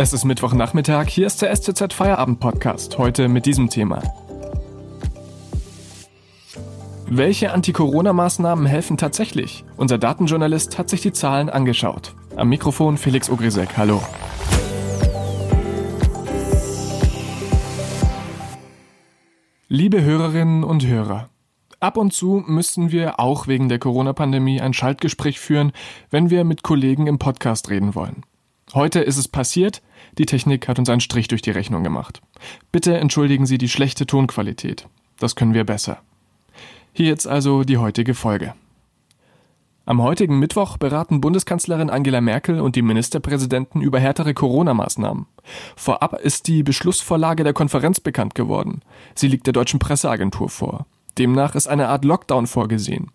Es ist Mittwochnachmittag, hier ist der STZ Feierabend Podcast, heute mit diesem Thema. Welche Anti-Corona-Maßnahmen helfen tatsächlich? Unser Datenjournalist hat sich die Zahlen angeschaut. Am Mikrofon Felix Ogrisek, hallo. Liebe Hörerinnen und Hörer, ab und zu müssten wir auch wegen der Corona-Pandemie ein Schaltgespräch führen, wenn wir mit Kollegen im Podcast reden wollen. Heute ist es passiert, die Technik hat uns einen Strich durch die Rechnung gemacht. Bitte entschuldigen Sie die schlechte Tonqualität. Das können wir besser. Hier jetzt also die heutige Folge. Am heutigen Mittwoch beraten Bundeskanzlerin Angela Merkel und die Ministerpräsidenten über härtere Corona-Maßnahmen. Vorab ist die Beschlussvorlage der Konferenz bekannt geworden. Sie liegt der deutschen Presseagentur vor. Demnach ist eine Art Lockdown vorgesehen.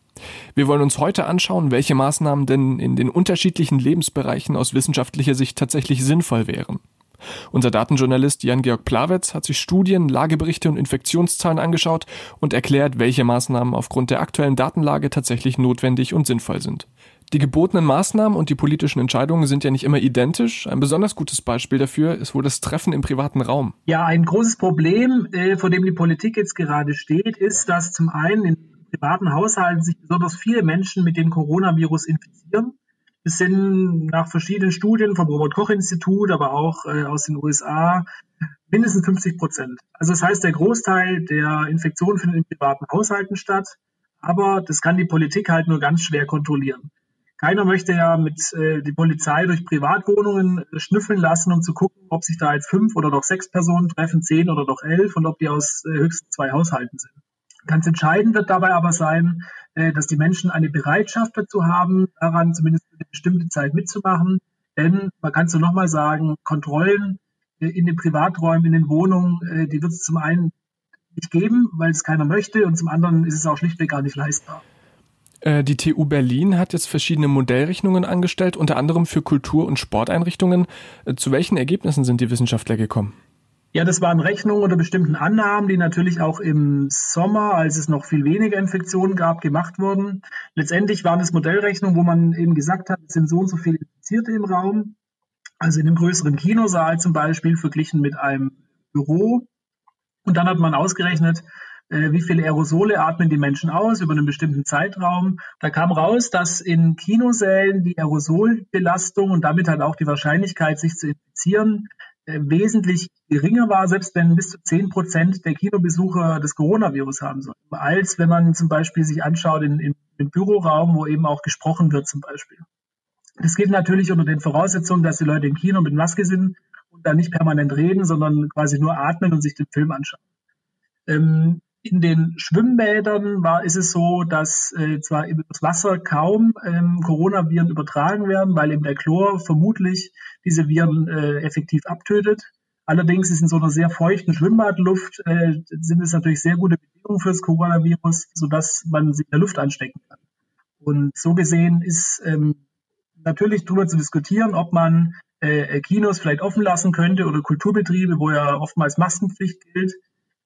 Wir wollen uns heute anschauen, welche Maßnahmen denn in den unterschiedlichen Lebensbereichen aus wissenschaftlicher Sicht tatsächlich sinnvoll wären. Unser Datenjournalist Jan-Georg Plawetz hat sich Studien, Lageberichte und Infektionszahlen angeschaut und erklärt, welche Maßnahmen aufgrund der aktuellen Datenlage tatsächlich notwendig und sinnvoll sind. Die gebotenen Maßnahmen und die politischen Entscheidungen sind ja nicht immer identisch. Ein besonders gutes Beispiel dafür ist wohl das Treffen im privaten Raum. Ja, ein großes Problem, äh, vor dem die Politik jetzt gerade steht, ist, dass zum einen in privaten Haushalten sich besonders viele Menschen mit dem Coronavirus infizieren. Es sind nach verschiedenen Studien vom Robert-Koch-Institut, aber auch äh, aus den USA mindestens 50 Prozent. Also das heißt, der Großteil der Infektionen findet in privaten Haushalten statt, aber das kann die Politik halt nur ganz schwer kontrollieren. Keiner möchte ja mit äh, die Polizei durch Privatwohnungen schnüffeln lassen, um zu gucken, ob sich da jetzt fünf oder doch sechs Personen treffen, zehn oder doch elf und ob die aus äh, höchstens zwei Haushalten sind. Ganz entscheidend wird dabei aber sein, äh, dass die Menschen eine Bereitschaft dazu haben, daran zumindest eine bestimmte Zeit mitzumachen. Denn man kann so nochmal sagen, Kontrollen äh, in den Privaträumen, in den Wohnungen, äh, die wird es zum einen nicht geben, weil es keiner möchte und zum anderen ist es auch schlichtweg gar nicht leistbar. Die TU Berlin hat jetzt verschiedene Modellrechnungen angestellt, unter anderem für Kultur- und Sporteinrichtungen. Zu welchen Ergebnissen sind die Wissenschaftler gekommen? Ja, das waren Rechnungen unter bestimmten Annahmen, die natürlich auch im Sommer, als es noch viel weniger Infektionen gab, gemacht wurden. Letztendlich waren es Modellrechnungen, wo man eben gesagt hat, es sind so und so viele Infizierte im Raum. Also in einem größeren Kinosaal zum Beispiel verglichen mit einem Büro. Und dann hat man ausgerechnet, äh, wie viele Aerosole atmen die Menschen aus über einen bestimmten Zeitraum. Da kam raus, dass in Kinosälen die Aerosolbelastung und damit halt auch die Wahrscheinlichkeit, sich zu infizieren, wesentlich geringer war, selbst wenn bis zu 10 Prozent der Kinobesucher das Coronavirus haben sollen, als wenn man zum Beispiel sich anschaut in, in, im Büroraum, wo eben auch gesprochen wird zum Beispiel. Das gilt natürlich unter den Voraussetzungen, dass die Leute im Kino mit Maske sind und dann nicht permanent reden, sondern quasi nur atmen und sich den Film anschauen. Ähm, in den Schwimmbädern war, ist es so, dass äh, zwar über das Wasser kaum ähm, Coronaviren übertragen werden, weil eben der Chlor vermutlich diese Viren äh, effektiv abtötet. Allerdings ist in so einer sehr feuchten Schwimmbadluft äh, sind es natürlich sehr gute Bedingungen für das Coronavirus, sodass man sich in der Luft anstecken kann. Und so gesehen ist ähm, natürlich darüber zu diskutieren, ob man äh, Kinos vielleicht offen lassen könnte oder Kulturbetriebe, wo ja oftmals Maskenpflicht gilt.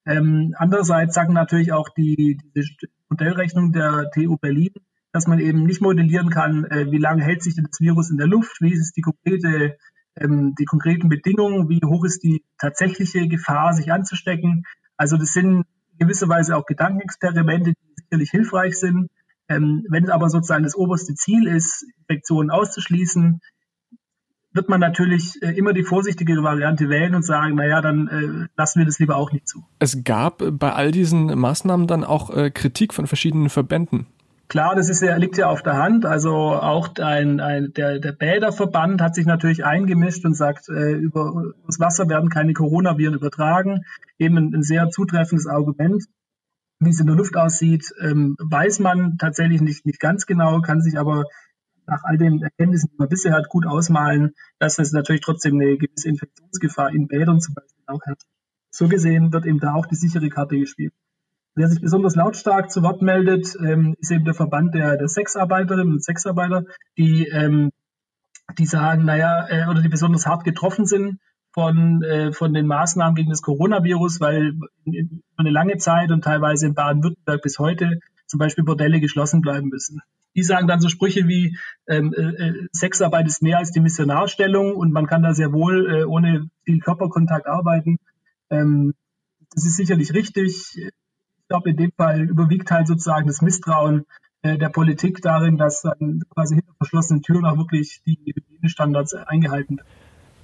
Ähm, andererseits sagen natürlich auch die, diese Modellrechnung der TU Berlin, dass man eben nicht modellieren kann, äh, wie lange hält sich denn das Virus in der Luft, wie ist die konkrete, ähm, die konkreten Bedingungen, wie hoch ist die tatsächliche Gefahr, sich anzustecken. Also das sind gewisserweise auch Gedankenexperimente, die sicherlich hilfreich sind. Ähm, wenn aber sozusagen das oberste Ziel ist, Infektionen auszuschließen, wird man natürlich äh, immer die vorsichtigere Variante wählen und sagen, naja, dann äh, lassen wir das lieber auch nicht zu. Es gab bei all diesen Maßnahmen dann auch äh, Kritik von verschiedenen Verbänden. Klar, das ist ja, liegt ja auf der Hand. Also auch ein, ein, der, der Bäderverband hat sich natürlich eingemischt und sagt, äh, über das Wasser werden keine Coronaviren übertragen. Eben ein, ein sehr zutreffendes Argument. Wie es in der Luft aussieht, ähm, weiß man tatsächlich nicht, nicht ganz genau, kann sich aber nach all den Erkenntnissen, die man bisher hat, gut ausmalen, dass es natürlich trotzdem eine gewisse Infektionsgefahr in Bädern zum Beispiel auch hat. So gesehen wird eben da auch die sichere Karte gespielt. Wer sich besonders lautstark zu Wort meldet, ähm, ist eben der Verband der, der Sexarbeiterinnen und Sexarbeiter, die, ähm, die sagen, naja, äh, oder die besonders hart getroffen sind von, äh, von den Maßnahmen gegen das Coronavirus, weil in, in eine lange Zeit und teilweise in Baden-Württemberg bis heute zum Beispiel Bordelle geschlossen bleiben müssen Die sagen dann so Sprüche wie ähm, äh, äh, Sexarbeit ist mehr als die Missionarstellung und man kann da sehr wohl äh, ohne viel Körperkontakt arbeiten. Ähm, das ist sicherlich richtig. Ich glaube, in dem Fall überwiegt halt sozusagen das Misstrauen äh, der Politik darin, dass dann quasi hinter verschlossenen Türen auch wirklich die Hygienestandards eingehalten werden.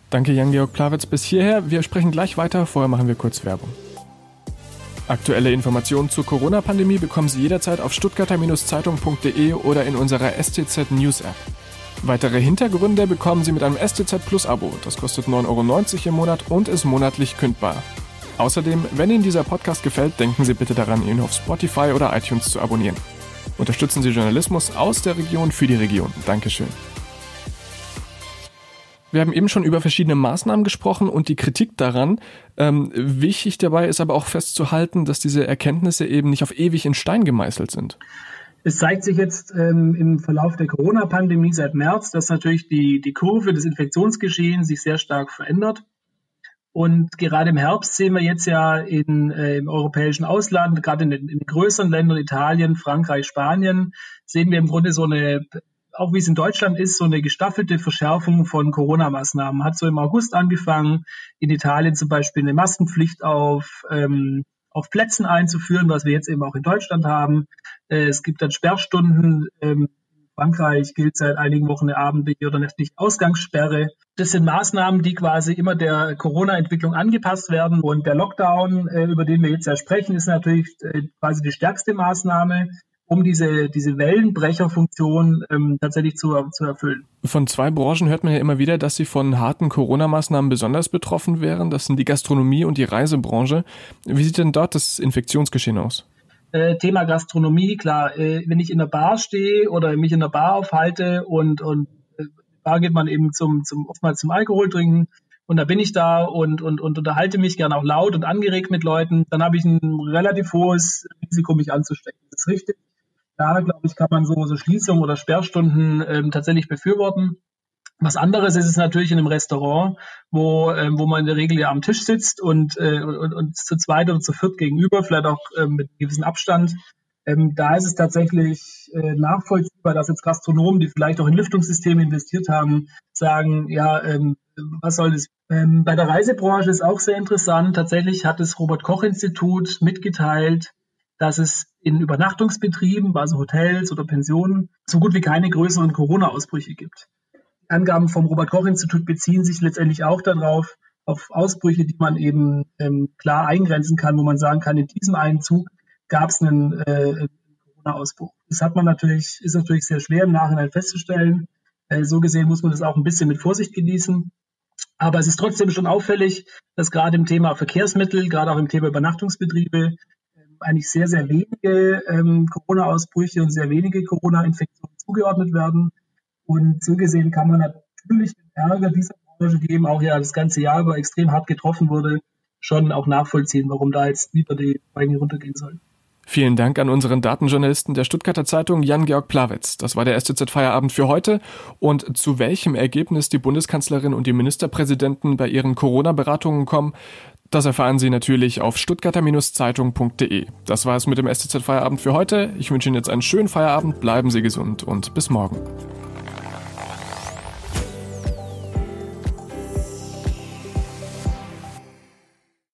Danke, Jan-Georg Plawitz, bis hierher. Wir sprechen gleich weiter. Vorher machen wir kurz Werbung. Aktuelle Informationen zur Corona-Pandemie bekommen Sie jederzeit auf stuttgarter-zeitung.de oder in unserer STZ News App. Weitere Hintergründe bekommen Sie mit einem STZ Plus Abo. Das kostet 9,90 Euro im Monat und ist monatlich kündbar. Außerdem, wenn Ihnen dieser Podcast gefällt, denken Sie bitte daran, ihn auf Spotify oder iTunes zu abonnieren. Unterstützen Sie Journalismus aus der Region für die Region. Dankeschön. Wir haben eben schon über verschiedene Maßnahmen gesprochen und die Kritik daran. Ähm, wichtig dabei ist aber auch festzuhalten, dass diese Erkenntnisse eben nicht auf ewig in Stein gemeißelt sind. Es zeigt sich jetzt ähm, im Verlauf der Corona-Pandemie seit März, dass natürlich die, die Kurve des Infektionsgeschehens sich sehr stark verändert. Und gerade im Herbst sehen wir jetzt ja in, äh, im europäischen Ausland, gerade in den, in den größeren Ländern, Italien, Frankreich, Spanien, sehen wir im Grunde so eine, auch wie es in Deutschland ist, so eine gestaffelte Verschärfung von Corona-Maßnahmen. Hat so im August angefangen, in Italien zum Beispiel eine Maskenpflicht auf, ähm, auf Plätzen einzuführen, was wir jetzt eben auch in Deutschland haben. Äh, es gibt dann Sperrstunden. Ähm, Frankreich gilt seit einigen Wochen eine abendliche oder nächtliche Ausgangssperre. Das sind Maßnahmen, die quasi immer der Corona-Entwicklung angepasst werden. Und der Lockdown, äh, über den wir jetzt ja sprechen, ist natürlich äh, quasi die stärkste Maßnahme, um diese, diese Wellenbrecherfunktion ähm, tatsächlich zu, zu erfüllen. Von zwei Branchen hört man ja immer wieder, dass sie von harten Corona-Maßnahmen besonders betroffen wären. Das sind die Gastronomie und die Reisebranche. Wie sieht denn dort das Infektionsgeschehen aus? Äh, Thema Gastronomie, klar, äh, wenn ich in der Bar stehe oder mich in der Bar aufhalte und, und äh, da geht man eben zum, zum oftmals zum Alkohol trinken und da bin ich da und, und, und unterhalte mich gern auch laut und angeregt mit Leuten, dann habe ich ein relativ hohes Risiko, mich anzustecken. Das ist richtig. Da, glaube ich, kann man so, so Schließungen oder Sperrstunden ähm, tatsächlich befürworten. Was anderes ist es natürlich in einem Restaurant, wo, ähm, wo man in der Regel ja am Tisch sitzt und, äh, und, und zu zweit oder zu viert gegenüber, vielleicht auch ähm, mit gewissen Abstand. Ähm, da ist es tatsächlich äh, nachvollziehbar, dass jetzt Gastronomen, die vielleicht auch in Lüftungssysteme investiert haben, sagen, ja, ähm, was soll das? Ähm, bei der Reisebranche ist auch sehr interessant. Tatsächlich hat das Robert Koch Institut mitgeteilt, dass es in Übernachtungsbetrieben, also Hotels oder Pensionen, so gut wie keine größeren Corona-Ausbrüche gibt. Angaben vom Robert-Koch-Institut beziehen sich letztendlich auch darauf, auf Ausbrüche, die man eben ähm, klar eingrenzen kann, wo man sagen kann, in diesem einen Zug gab es einen äh, Corona-Ausbruch. Das hat man natürlich, ist natürlich sehr schwer im Nachhinein festzustellen. Äh, so gesehen muss man das auch ein bisschen mit Vorsicht genießen. Aber es ist trotzdem schon auffällig, dass gerade im Thema Verkehrsmittel, gerade auch im Thema Übernachtungsbetriebe, eigentlich sehr, sehr wenige ähm, Corona-Ausbrüche und sehr wenige Corona-Infektionen zugeordnet werden. Und so gesehen kann man natürlich den Ärger dieser Branche, die eben auch ja das ganze Jahr über extrem hart getroffen wurde, schon auch nachvollziehen, warum da jetzt wieder die Feigen runtergehen sollen. Vielen Dank an unseren Datenjournalisten der Stuttgarter Zeitung Jan-Georg Plawitz. Das war der STZ Feierabend für heute. Und zu welchem Ergebnis die Bundeskanzlerin und die Ministerpräsidenten bei ihren Corona-Beratungen kommen, das erfahren Sie natürlich auf stuttgarter-zeitung.de. Das war es mit dem STZ Feierabend für heute. Ich wünsche Ihnen jetzt einen schönen Feierabend, bleiben Sie gesund und bis morgen.